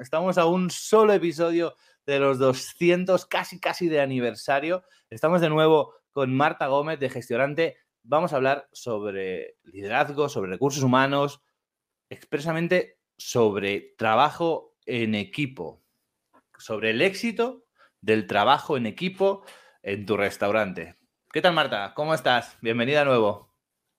Estamos a un solo episodio de los 200, casi casi de aniversario. Estamos de nuevo con Marta Gómez de Gestionante. Vamos a hablar sobre liderazgo, sobre recursos humanos, expresamente sobre trabajo en equipo, sobre el éxito del trabajo en equipo en tu restaurante. ¿Qué tal, Marta? ¿Cómo estás? Bienvenida de nuevo.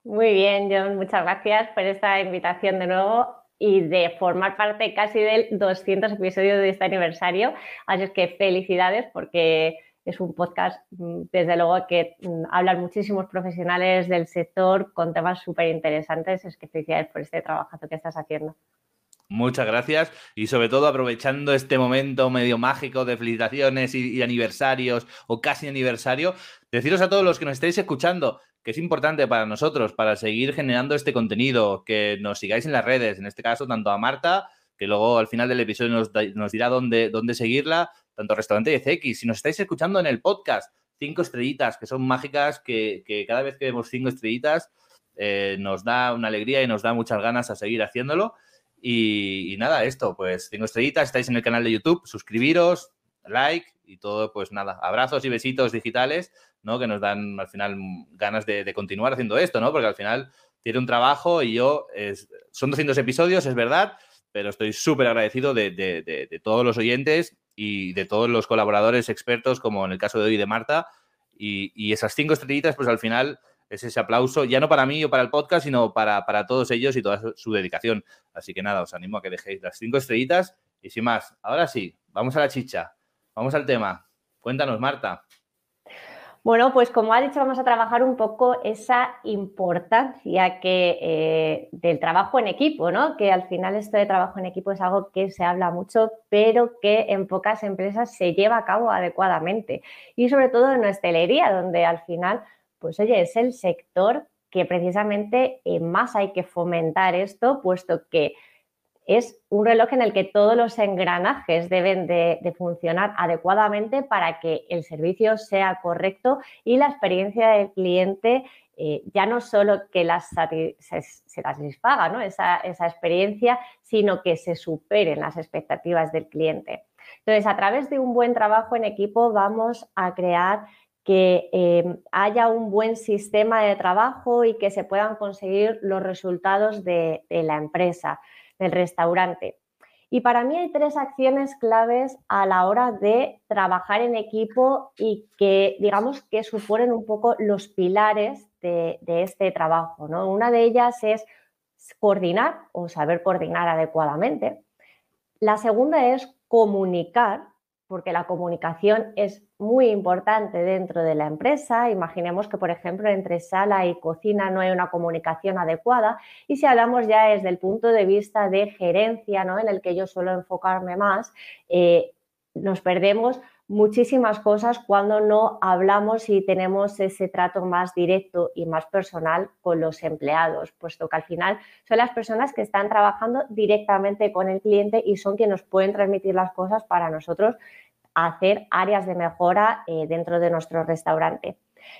Muy bien, John. Muchas gracias por esta invitación de nuevo y de formar parte casi del 200 episodios de este aniversario. Así es que felicidades porque es un podcast, mm, desde luego, que mm, hablan muchísimos profesionales del sector con temas súper interesantes. Es que felicidades por este trabajazo que estás haciendo. Muchas gracias y sobre todo aprovechando este momento medio mágico de felicitaciones y, y, aniversarios o casi aniversario, deciros a todos los que nos estáis escuchando que es importante para nosotros, para seguir generando este contenido, que nos sigáis en las redes, en este caso tanto a Marta, que luego al final del episodio nos, nos dirá dónde, dónde seguirla, tanto Restaurante 10X. Si nos estáis escuchando en el podcast, cinco estrellitas, que son mágicas, que, que cada vez que vemos cinco estrellitas eh, nos da una alegría y nos da muchas ganas a seguir haciéndolo. Y, y, nada, esto, pues cinco estrellitas, estáis en el canal de YouTube, suscribiros, like y todo, pues nada, abrazos y besitos digitales ¿no? Que nos dan al final ganas de, continuar haciendo esto, ¿no? Porque al final tiene un trabajo y yo, es, son 200 episodios, es verdad, pero estoy súper agradecido de, todos los oyentes y de todos los colaboradores expertos, como en el caso de hoy de Marta, y, esas cinco estrellitas, pues al final es ese aplauso, ya no para mí o para el podcast, sino para, para todos ellos y toda su dedicación. Así que nada, os animo a que dejéis las cinco estrellitas y sin más. Ahora sí, vamos a la chicha, vamos al tema. Cuéntanos, Marta. Bueno, pues como ha dicho, vamos a trabajar un poco esa importancia que, eh, del trabajo en equipo, ¿no? Que al final esto de trabajo en equipo es algo que se habla mucho, pero que en pocas empresas se lleva a cabo adecuadamente. Y sobre todo en hostelería, donde al final, pues oye, es el sector que precisamente eh, más hay que fomentar esto, puesto que es un reloj en el que todos los engranajes deben de, funcionar adecuadamente para que el servicio sea correcto y la experiencia del cliente eh, ya no solo que se, satisfaga ¿no? esa, experiencia, sino que se superen las expectativas del cliente. Entonces, a través de un buen trabajo en equipo vamos a crear que eh, haya un buen sistema de trabajo y que se puedan conseguir los resultados de la empresa del restaurante. Y para mí hay tres acciones claves a la hora de trabajar en equipo y que, digamos, que suponen un poco los pilares de, este trabajo. ¿no? Una de ellas es coordinar o saber coordinar adecuadamente. La segunda es comunicar porque la comunicación es muy importante dentro de la empresa. Imaginemos que, por ejemplo, entre sala y cocina no hay una comunicación adecuada. Y si hablamos ya desde el punto de vista de gerencia, ¿no? en el que yo suelo enfocarme más, eh, nos perdemos muchísimas cosas cuando no hablamos y tenemos ese trato más directo y más personal con los empleados, puesto que al final son las personas que están trabajando directamente con el cliente y son quienes nos pueden transmitir las cosas para nosotros hacer áreas de mejora eh, dentro de nuestro restaurante.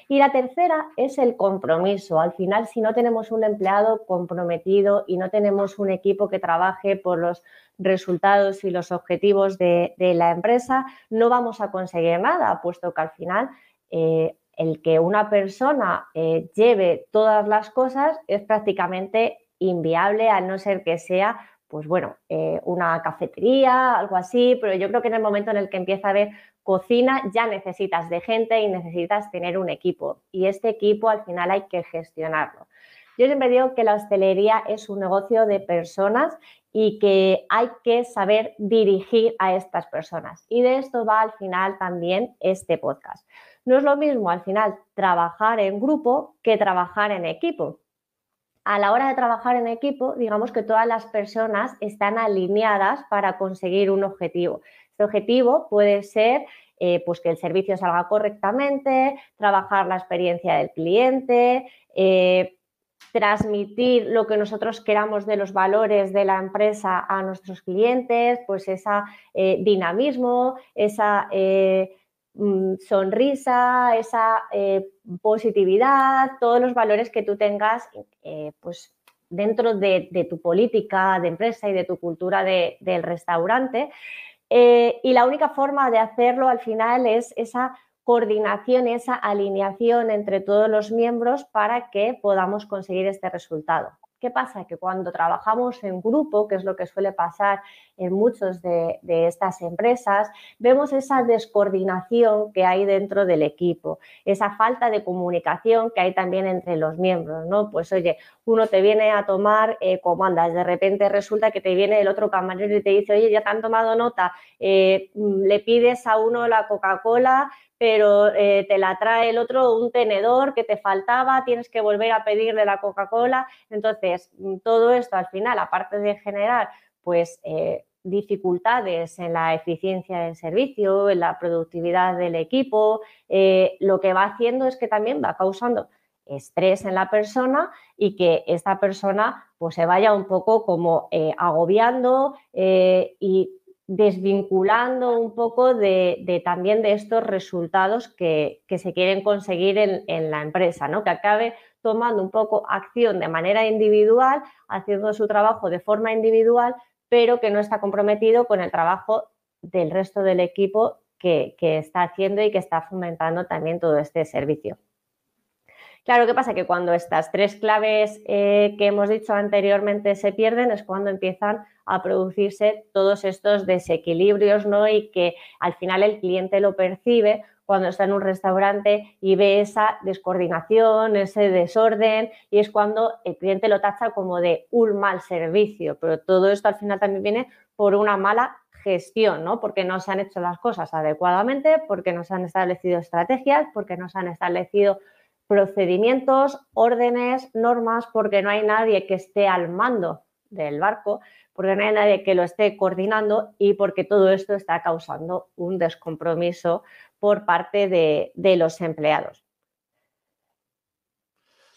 Y la tercera es el compromiso. Al final, si no tenemos un empleado comprometido y no tenemos un equipo que trabaje por los resultados y los objetivos de, la empresa, no vamos a conseguir nada, puesto que al final eh, el que una persona eh, lleve todas las cosas es prácticamente inviable, a no ser que sea pues bueno, eh, una cafetería, algo así, pero yo creo que en el momento en el que empieza a haber cocina ya necesitas de gente y necesitas tener un equipo. Y este equipo al final hay que gestionarlo. Yo siempre digo que la hostelería es un negocio de personas y que hay que saber dirigir a estas personas. Y de esto va al final también este podcast. No es lo mismo al final trabajar en grupo que trabajar en equipo. A la hora de trabajar en equipo, digamos que todas las personas están alineadas para conseguir un objetivo. Este objetivo puede ser eh, pues que el servicio salga correctamente, trabajar la experiencia del cliente, eh, transmitir lo que nosotros queramos de los valores de la empresa a nuestros clientes, pues ese dinamismo, esa eh, mm, sonrisa, esa eh, positividad, todos los valores que tú tengas eh, pues dentro de, tu política de empresa y de tu cultura del restaurante. y la única forma de hacerlo al final es esa coordinación esa alineación entre todos los miembros para que podamos conseguir este resultado. ¿Qué pasa? Que cuando trabajamos en grupo, que es lo que suele pasar en muchas de, estas empresas, vemos esa descoordinación que hay dentro del equipo, esa falta de comunicación que hay también entre los miembros, ¿no? Pues oye, uno te viene a tomar eh, comandas, de repente resulta que te viene el otro camarero y te dice, oye, ya te han tomado nota, eh, le pides a uno la Coca-Cola, pero eh, te la trae el otro un tenedor que te faltaba, tienes que volver a pedirle la Coca-Cola. Entonces, mm, todo esto al final, aparte de generar pues eh, dificultades en la eficiencia del servicio, en la productividad del equipo, eh, lo que va haciendo es que también va causando estrés en la persona y que esta persona pues se vaya un poco como agobiando y desvinculando un poco de, también de estos resultados que, se quieren conseguir en, la empresa, ¿no? que acabe tomando un poco acción de manera individual, haciendo su trabajo de forma individual, pero que no está comprometido con el trabajo del resto del equipo que, está haciendo y que está fomentando también todo este servicio. Claro, ¿qué pasa? Que cuando estas tres claves eh, que hemos dicho anteriormente se pierden es cuando empiezan a producirse todos estos desequilibrios, ¿no? Y que al final el cliente lo percibe cuando está en un restaurante y ve esa descoordinación, ese desorden, y es cuando el cliente lo tacha como de un mal servicio. Pero todo esto al final también viene por una mala gestión, ¿no? Porque no se han hecho las cosas adecuadamente, porque no se han establecido estrategias, porque no se han establecido procedimientos, órdenes, normas, porque no hay nadie que esté al mando del barco porque no hay nadie que lo esté coordinando y porque todo esto está causando un descompromiso por parte de, los empleados.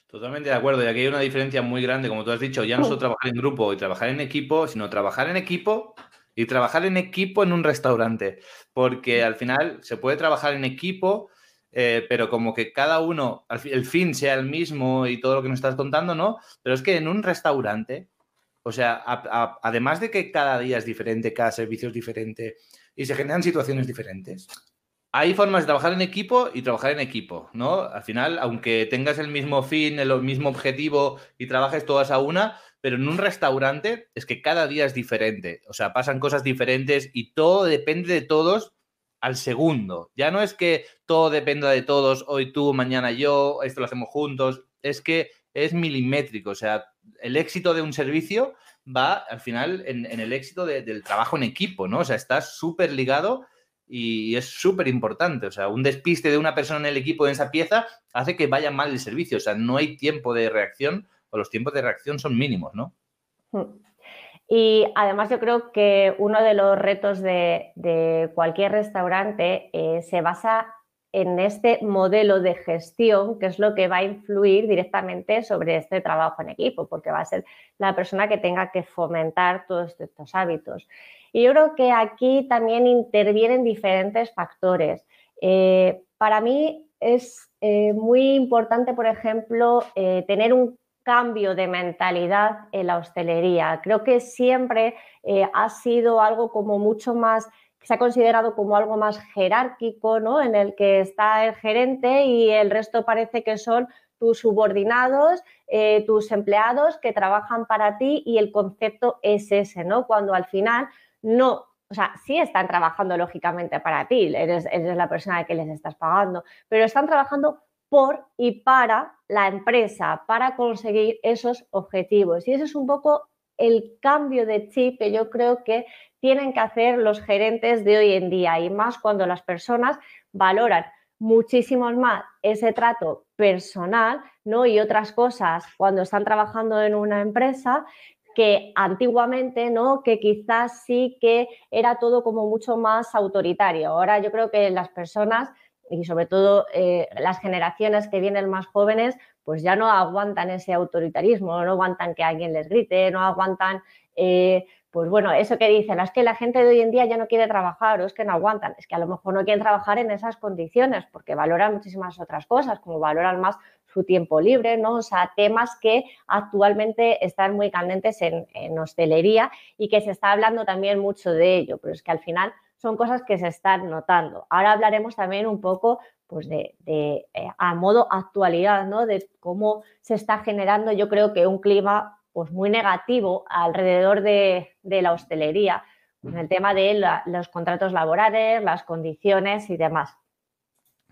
Totalmente de acuerdo, y aquí hay una diferencia muy grande, como tú has dicho, ya no solo trabajar en grupo y trabajar en equipo, sino trabajar en equipo y trabajar en equipo en un restaurante, porque al final se puede trabajar en equipo, eh, pero como que cada uno, el fin sea el mismo y todo lo que nos estás contando, ¿no? Pero es que en un restaurante o sea, además de que cada día es diferente, cada servicio es diferente y se generan situaciones diferentes, hay formas de trabajar en equipo y trabajar en equipo, ¿no? Al final, aunque tengas el mismo fin, el mismo objetivo y trabajes todas a una, pero en un restaurante es que cada día es diferente. O sea, pasan cosas diferentes y todo depende de todos al segundo. Ya no es que todo dependa de todos, hoy tú, mañana yo, esto lo hacemos juntos. Es que es milimétrico. O sea, el éxito de un servicio va al final en, el éxito del trabajo en equipo, ¿no? O sea, está súper ligado y es súper importante. O sea, un despiste de una persona en el equipo en esa pieza hace que vaya mal el servicio. O sea, no hay tiempo de reacción o los tiempos de reacción son mínimos, ¿no? Hmm. Y además yo creo que uno de los retos de, cualquier restaurante eh, se basa en este modelo de gestión, que es lo que va a influir directamente sobre este trabajo en equipo, porque va a ser la persona que tenga que fomentar todos estos hábitos. Y yo creo que aquí también intervienen diferentes factores. Eh, para mí es eh, muy importante, por ejemplo, tener un cambio de mentalidad en la hostelería. Creo que siempre ha sido algo como mucho más se ha considerado como algo más jerárquico, ¿no? En el que está el gerente y el resto parece que son tus subordinados, eh, tus empleados que trabajan para ti y el concepto es ese, ¿no? Cuando al final no o sea, sí están trabajando lógicamente para ti, eres, eres la persona que les estás pagando, pero están trabajando por y para la empresa, para conseguir esos objetivos. Y ese es un poco el cambio de chip que yo creo que tienen que hacer los gerentes de hoy en día y más cuando las personas valoran muchísimo más ese trato personal ¿no? y otras cosas cuando están trabajando en una empresa que antiguamente, ¿no? Que quizás sí que era todo como mucho más autoritario. Ahora yo creo que las personas y sobre todo eh, las generaciones que vienen más jóvenes, pues ya no aguantan ese autoritarismo, no aguantan que alguien les grite, no aguantan, eh, pues bueno, eso que dicen, es que la gente de hoy en día ya no quiere trabajar o es que no aguantan, es que a lo mejor no quieren trabajar en esas condiciones porque valoran muchísimas otras cosas, como valoran más su tiempo libre, ¿no? O sea, temas que actualmente están muy candentes en, en hostelería y que se está hablando también mucho de ello, pero es que al final son cosas que se están notando. Ahora hablaremos también un poco pues de, eh, a modo actualidad, ¿no? De cómo se está generando, yo creo que un clima pues muy negativo alrededor de, la hostelería, en el tema de los contratos laborales, las condiciones y demás.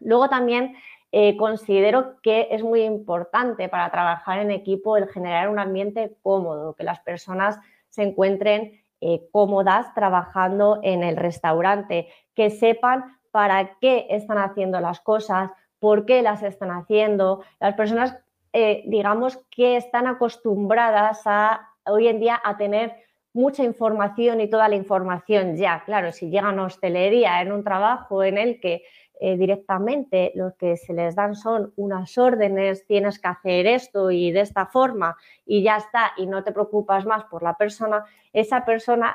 Luego también eh, considero que es muy importante para trabajar en equipo el generar un ambiente cómodo, que las personas se encuentren eh, cómodas trabajando en el restaurante, que sepan para qué están haciendo las cosas, por qué las están haciendo. Las personas, eh, digamos, que están acostumbradas a hoy en día a tener mucha información y toda la información ya. Claro, si llegan a hostelería en un trabajo en el que eh, directamente lo que se les dan son unas órdenes, tienes que hacer esto y de esta forma y ya está, y no te preocupas más por la persona, esa persona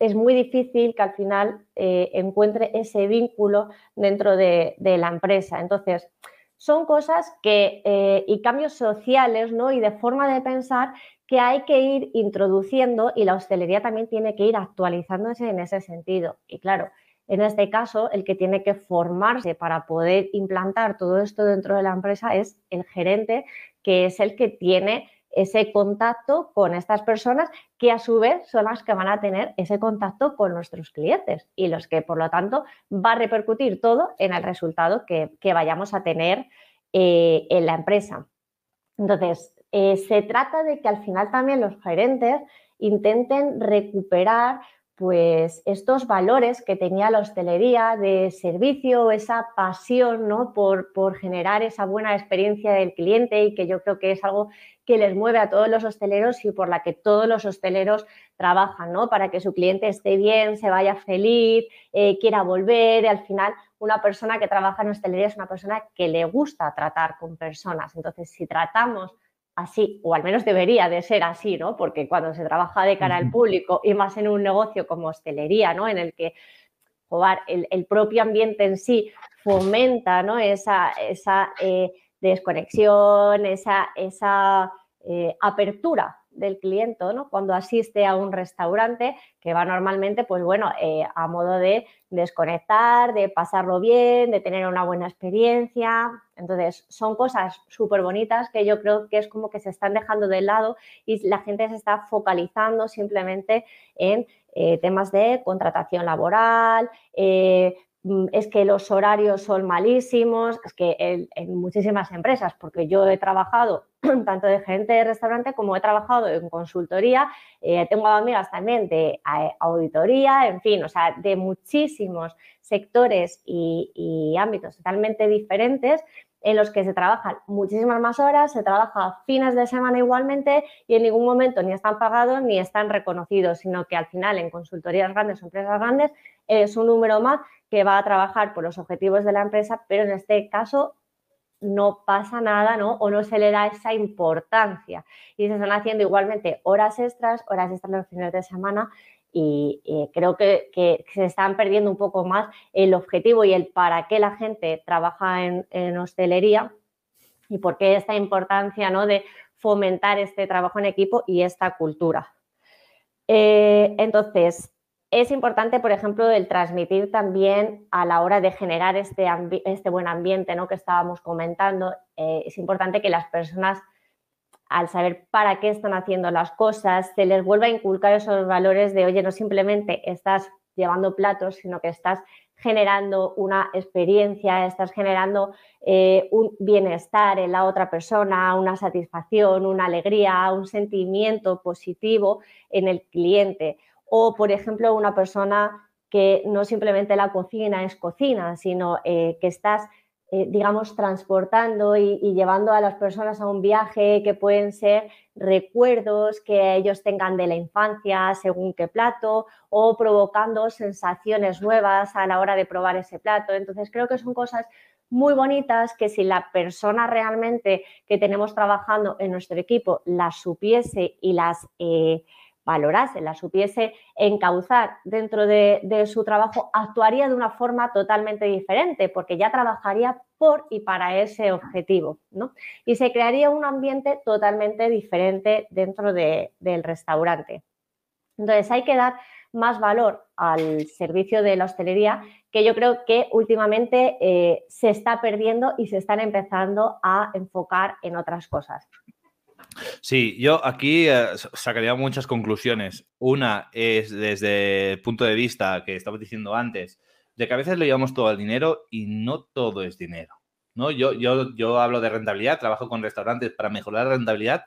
es muy difícil que al final eh, encuentre ese vínculo dentro de, la empresa. Entonces, son cosas que, eh, y cambios sociales, ¿no? Y de forma de pensar que hay que ir introduciendo y la hostelería también tiene que ir actualizándose en ese sentido. Y claro, en este caso, el que tiene que formarse para poder implantar todo esto dentro de la empresa es el gerente, que es el que tiene ese contacto con estas personas que a su vez son las que van a tener ese contacto con nuestros clientes y los que por lo tanto va a repercutir todo en el resultado que, vayamos a tener eh, en la empresa. Entonces, eh, se trata de que al final también los gerentes intenten recuperar pues estos valores que tenía la hostelería de servicio, esa pasión ¿no? por, por, generar esa buena experiencia del cliente y que yo creo que es algo que les mueve a todos los hosteleros y por la que todos los hosteleros trabajan, ¿no? para que su cliente esté bien, se vaya feliz, eh, quiera volver y al final una persona que trabaja en hostelería es una persona que le gusta tratar con personas. Entonces, si tratamos así, o al menos debería de ser así, ¿no? Porque cuando se trabaja de cara al público y más en un negocio como hostelería, ¿no? En el que el, propio ambiente en sí fomenta, ¿no? Esa, esa eh, desconexión, esa, esa eh, apertura del cliente, ¿no? Cuando asiste a un restaurante que va normalmente, pues bueno, eh, a modo de desconectar, de pasarlo bien, de tener una buena experiencia. Entonces, son cosas súper bonitas que yo creo que es como que se están dejando de lado y la gente se está focalizando simplemente en eh, temas de contratación laboral, eh, es que los horarios son malísimos, es que en, muchísimas empresas, porque yo he trabajado tanto de gerente de restaurante como he trabajado en consultoría, eh, tengo amigas también de auditoría, en fin, o sea, de muchísimos sectores y, ámbitos totalmente diferentes en los que se trabajan muchísimas más horas, se trabaja fines de semana igualmente y en ningún momento ni están pagados ni están reconocidos, sino que al final en consultorías grandes o empresas grandes es un número más que va a trabajar por los objetivos de la empresa, pero en este caso no pasa nada, ¿no? O no se le da esa importancia. Y se están haciendo igualmente horas extras, horas extras los fines de semana y creo que, se están perdiendo un poco más el objetivo y el para qué la gente trabaja en, hostelería y por qué esta importancia ¿no? de fomentar este trabajo en equipo y esta cultura. Eh, entonces, es importante, por ejemplo, el transmitir también a la hora de generar este, este buen ambiente ¿no? que estábamos comentando. Eh, es importante que las personas, al saber para qué están haciendo las cosas, se les vuelva a inculcar esos valores de, oye, no simplemente estás llevando platos, sino que estás generando una experiencia, estás generando eh, un bienestar en la otra persona, una satisfacción, una alegría, un sentimiento positivo en el cliente. O, por ejemplo, una persona que no simplemente la cocina es cocina, sino eh, que estás eh, digamos, transportando y, llevando a las personas a un viaje que pueden ser recuerdos que ellos tengan de la infancia según qué plato o provocando sensaciones nuevas a la hora de probar ese plato. Entonces creo que son cosas muy bonitas que si la persona realmente que tenemos trabajando en nuestro equipo las supiese y las... Eh, valorase, la supiese encauzar dentro de, su trabajo, actuaría de una forma totalmente diferente, porque ya trabajaría por y para ese objetivo, ¿no? Y se crearía un ambiente totalmente diferente dentro del restaurante. Entonces hay que dar más valor al servicio de la hostelería que yo creo que últimamente eh, se está perdiendo y se están empezando a enfocar en otras cosas. Sí, yo aquí eh, sacaría muchas conclusiones. Una es desde el punto de vista que estaba diciendo antes, de que a veces le llevamos todo al dinero y no todo es dinero. ¿no? Yo, yo, yo hablo de rentabilidad, trabajo con restaurantes para mejorar la rentabilidad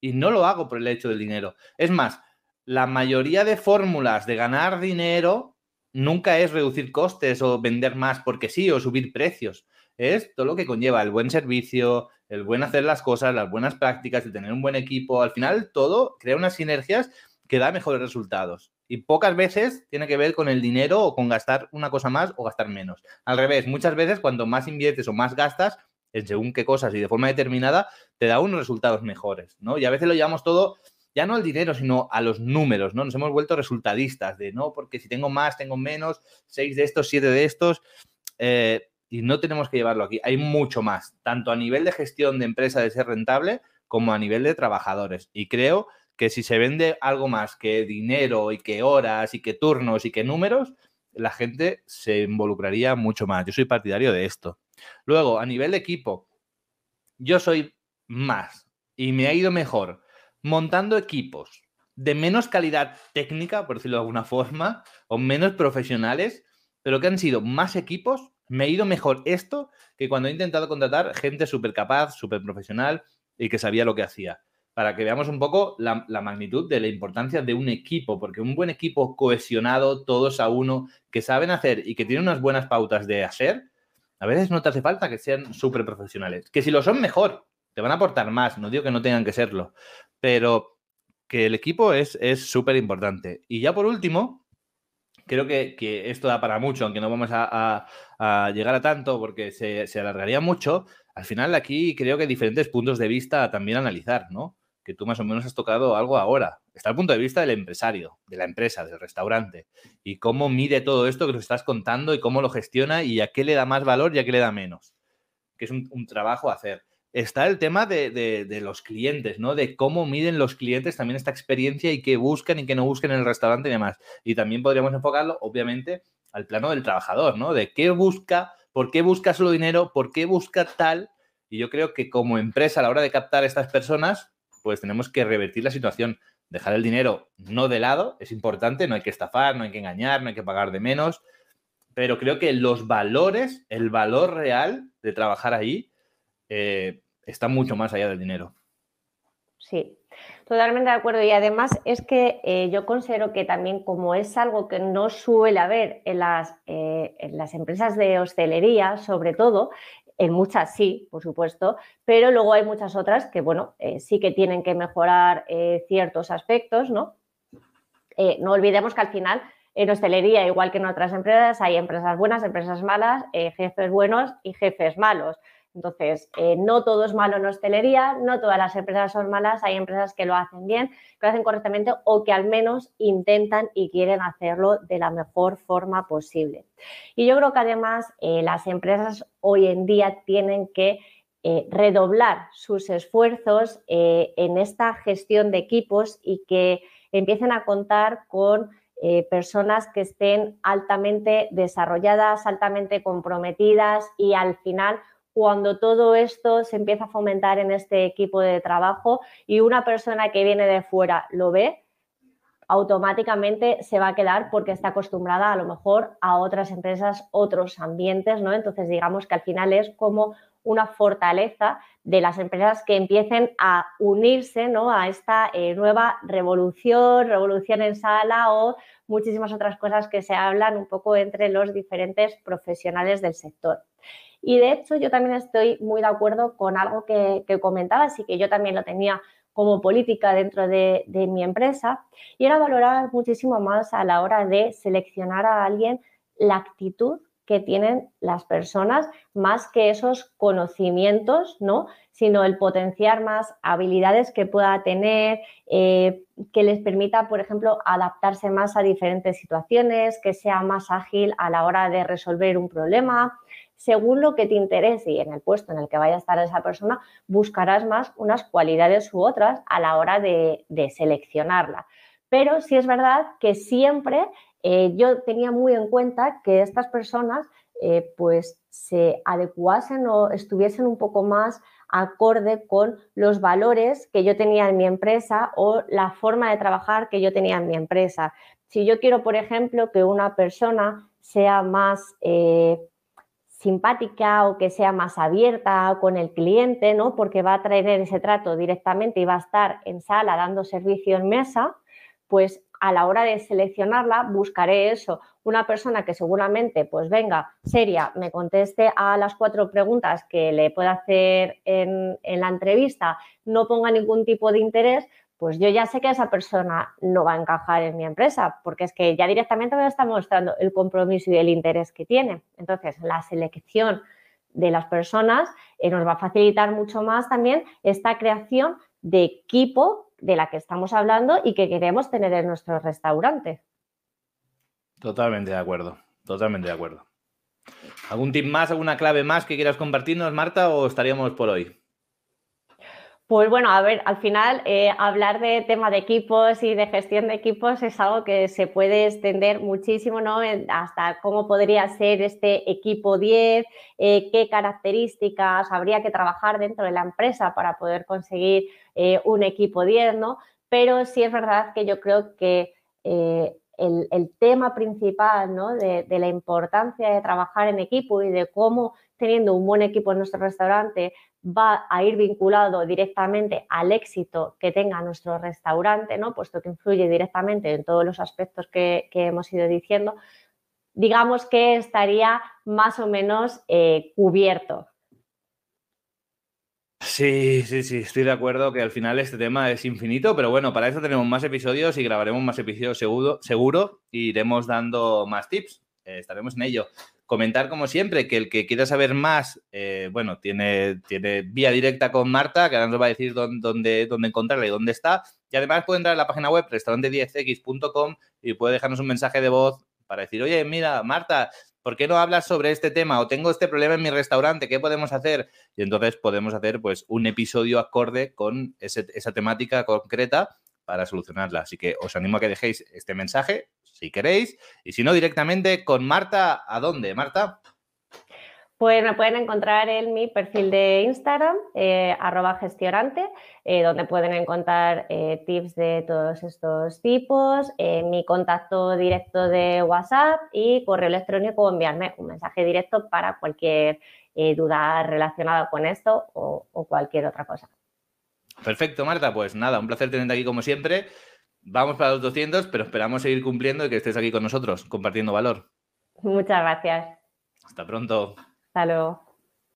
y no lo hago por el hecho del dinero. Es más, la mayoría de fórmulas de ganar dinero nunca es reducir costes o vender más porque sí o subir precios. Es todo lo que conlleva el buen servicio, el buen hacer las cosas, las buenas prácticas, el tener un buen equipo, al final todo crea unas sinergias que da mejores resultados. Y pocas veces tiene que ver con el dinero o con gastar una cosa más o gastar menos. Al revés, muchas veces cuanto más inviertes o más gastas en según qué cosas y de forma determinada, te da unos resultados mejores, ¿no? Y a veces lo llevamos todo ya no al dinero, sino a los números, ¿no? Nos hemos vuelto resultadistas de, no, porque si tengo más, tengo menos, seis de estos, siete de estos. Eh, y no tenemos que llevarlo aquí. Hay mucho más, tanto a nivel de gestión de empresa de ser rentable como a nivel de trabajadores. Y creo que si se vende algo más que dinero y que horas y que turnos y que números, la gente se involucraría mucho más. Yo soy partidario de esto. Luego, a nivel de equipo, yo soy más y me ha ido mejor montando equipos de menos calidad técnica, por decirlo de alguna forma, o menos profesionales, pero que han sido más equipos me ha ido mejor esto que cuando he intentado contratar gente súper capaz, súper profesional y que sabía lo que hacía. Para que veamos un poco la, magnitud de la importancia de un equipo, porque un buen equipo cohesionado, todos a uno, que saben hacer y que tienen unas buenas pautas de hacer, a veces no te hace falta que sean súper profesionales. Que si lo son, mejor, te van a aportar más, no digo que no tengan que serlo, pero que el equipo es súper importante. Y ya por último, creo que, esto da para mucho, aunque no vamos a, llegar a tanto porque se, alargaría mucho. Al final aquí creo que hay diferentes puntos de vista también analizar, ¿no? Que tú más o menos has tocado algo ahora. Está el punto de vista del empresario, de la empresa, del restaurante, y cómo mide todo esto que nos estás contando y cómo lo gestiona y a qué le da más valor y a qué le da menos. Que es un trabajo a hacer está el tema de, los clientes, ¿no? De cómo miden los clientes también esta experiencia y qué buscan y qué no buscan en el restaurante y demás. Y también podríamos enfocarlo, obviamente, al plano del trabajador, ¿no? De qué busca, por qué busca solo dinero, por qué busca tal. Y yo creo que como empresa, a la hora de captar a estas personas, pues tenemos que revertir la situación. Dejar el dinero no de lado, es importante, no hay que estafar, no hay que engañar, no hay que pagar de menos. Pero creo que los valores, el valor real de trabajar ahí, eh, está mucho más allá del dinero. Sí, totalmente de acuerdo. Y además es que eh, yo considero que también como es algo que no suele haber en las, eh, en las empresas de hostelería, sobre todo, en muchas sí, por supuesto, pero luego hay muchas otras que, bueno, sí que tienen que mejorar ciertos aspectos, ¿no? no olvidemos que al final en hostelería, igual que en otras empresas, hay empresas buenas, empresas malas, jefes buenos y jefes malos. Entonces, eh, no todo es malo en hostelería, no todas las empresas son malas, hay empresas que lo hacen bien, que lo hacen correctamente o que al menos intentan y quieren hacerlo de la mejor forma posible. Y yo creo que además eh, las empresas hoy en día tienen que eh, redoblar sus esfuerzos en esta gestión de equipos y que empiecen a contar con personas que estén altamente desarrolladas, altamente comprometidas y al final cuando todo esto se empieza a fomentar en este equipo de trabajo y una persona que viene de fuera lo ve, automáticamente se va a quedar porque está acostumbrada a lo mejor a otras empresas, otros ambientes, ¿no? Entonces digamos que al final es como una fortaleza de las empresas que empiecen a unirse ¿no? a esta eh, nueva revolución, revolución en sala o muchísimas otras cosas que se hablan un poco entre los diferentes profesionales del sector. Y de hecho yo también estoy muy de acuerdo con algo que, comentabas y que yo también lo tenía como política dentro de, de mi empresa y era valorar muchísimo más a la hora de seleccionar a alguien la actitud que tienen las personas más que esos conocimientos, ¿no? Sino el potenciar más habilidades que pueda tener, eh, que les permita, por ejemplo, adaptarse más a diferentes situaciones, que sea más ágil a la hora de resolver un problema. Según lo que te interese y en el puesto en el que vaya a estar esa persona, buscarás más unas cualidades u otras a la hora de, de seleccionarla. Pero sí es verdad que siempre eh, yo tenía muy en cuenta que estas personas eh, pues se adecuasen o estuviesen un poco más acorde con los valores que yo tenía en mi empresa o la forma de trabajar que yo tenía en mi empresa. Si yo quiero, por ejemplo, que una persona sea más eh, simpática o que sea más abierta con el cliente, ¿no? Porque va a traer ese trato directamente y va a estar en sala dando servicio en mesa, pues a la hora de seleccionarla buscaré eso, una persona que seguramente pues venga seria, me conteste a las cuatro preguntas que le pueda hacer en, en la entrevista, no ponga ningún tipo de interés, pues yo ya sé que esa persona no va a encajar en mi empresa, porque es que ya directamente me está mostrando el compromiso y el interés que tiene. Entonces, la selección de las personas eh, nos va a facilitar mucho más también esta creación de equipo de la que estamos hablando y que queremos tener en nuestro restaurante. Totalmente de acuerdo, totalmente de acuerdo. ¿Algún tip más, alguna clave más que quieras compartirnos, Marta, o estaríamos por hoy? Pues bueno, a ver, al final eh, hablar de tema de equipos y de gestión de equipos es algo que se puede extender muchísimo, ¿no? Hasta cómo podría ser este equipo 10, eh, qué características habría que trabajar dentro de la empresa para poder conseguir eh, un equipo 10, ¿no? Pero sí es verdad que yo creo que el, tema principal ¿no? de, la importancia de trabajar en equipo y de cómo teniendo un buen equipo en nuestro restaurante va a ir vinculado directamente al éxito que tenga nuestro restaurante, ¿no? puesto que influye directamente en todos los aspectos que, hemos ido diciendo, digamos que estaría más o menos eh, cubierto. Sí, sí, sí, estoy de acuerdo que al final este tema es infinito, pero bueno, para eso tenemos más episodios y grabaremos más episodios seguro, seguro y iremos dando más tips. Eh, estaremos en ello. Comentar, como siempre, que el que quiera saber más, eh, bueno, tiene, tiene vía directa con Marta, que ahora nos va a decir dónde, dónde, encontrarla y dónde está. Y además puede entrar a la página web restaurante10x.com y puede dejarnos un mensaje de voz para decir, oye, mira, Marta, ¿por qué no hablas sobre este tema? O tengo este problema en mi restaurante, ¿qué podemos hacer? Y entonces podemos hacer pues un episodio acorde con esa temática concreta para solucionarla. Así que os animo a que dejéis este mensaje si queréis. Y si no, directamente con Marta, ¿a dónde, Marta? Pues me pueden encontrar en mi perfil de Instagram, eh, arroba gestionante, eh, donde pueden encontrar eh, tips de todos estos tipos, mi contacto directo de WhatsApp y correo electrónico, enviarme un mensaje directo para cualquier duda relacionada con esto o, o cualquier otra cosa. Perfecto, Marta. Pues nada, un placer tenerte aquí como siempre. Vamos para los 200, pero esperamos seguir cumpliendo y que estés aquí con nosotros, compartiendo valor. Muchas gracias. Hasta pronto. Hasta luego.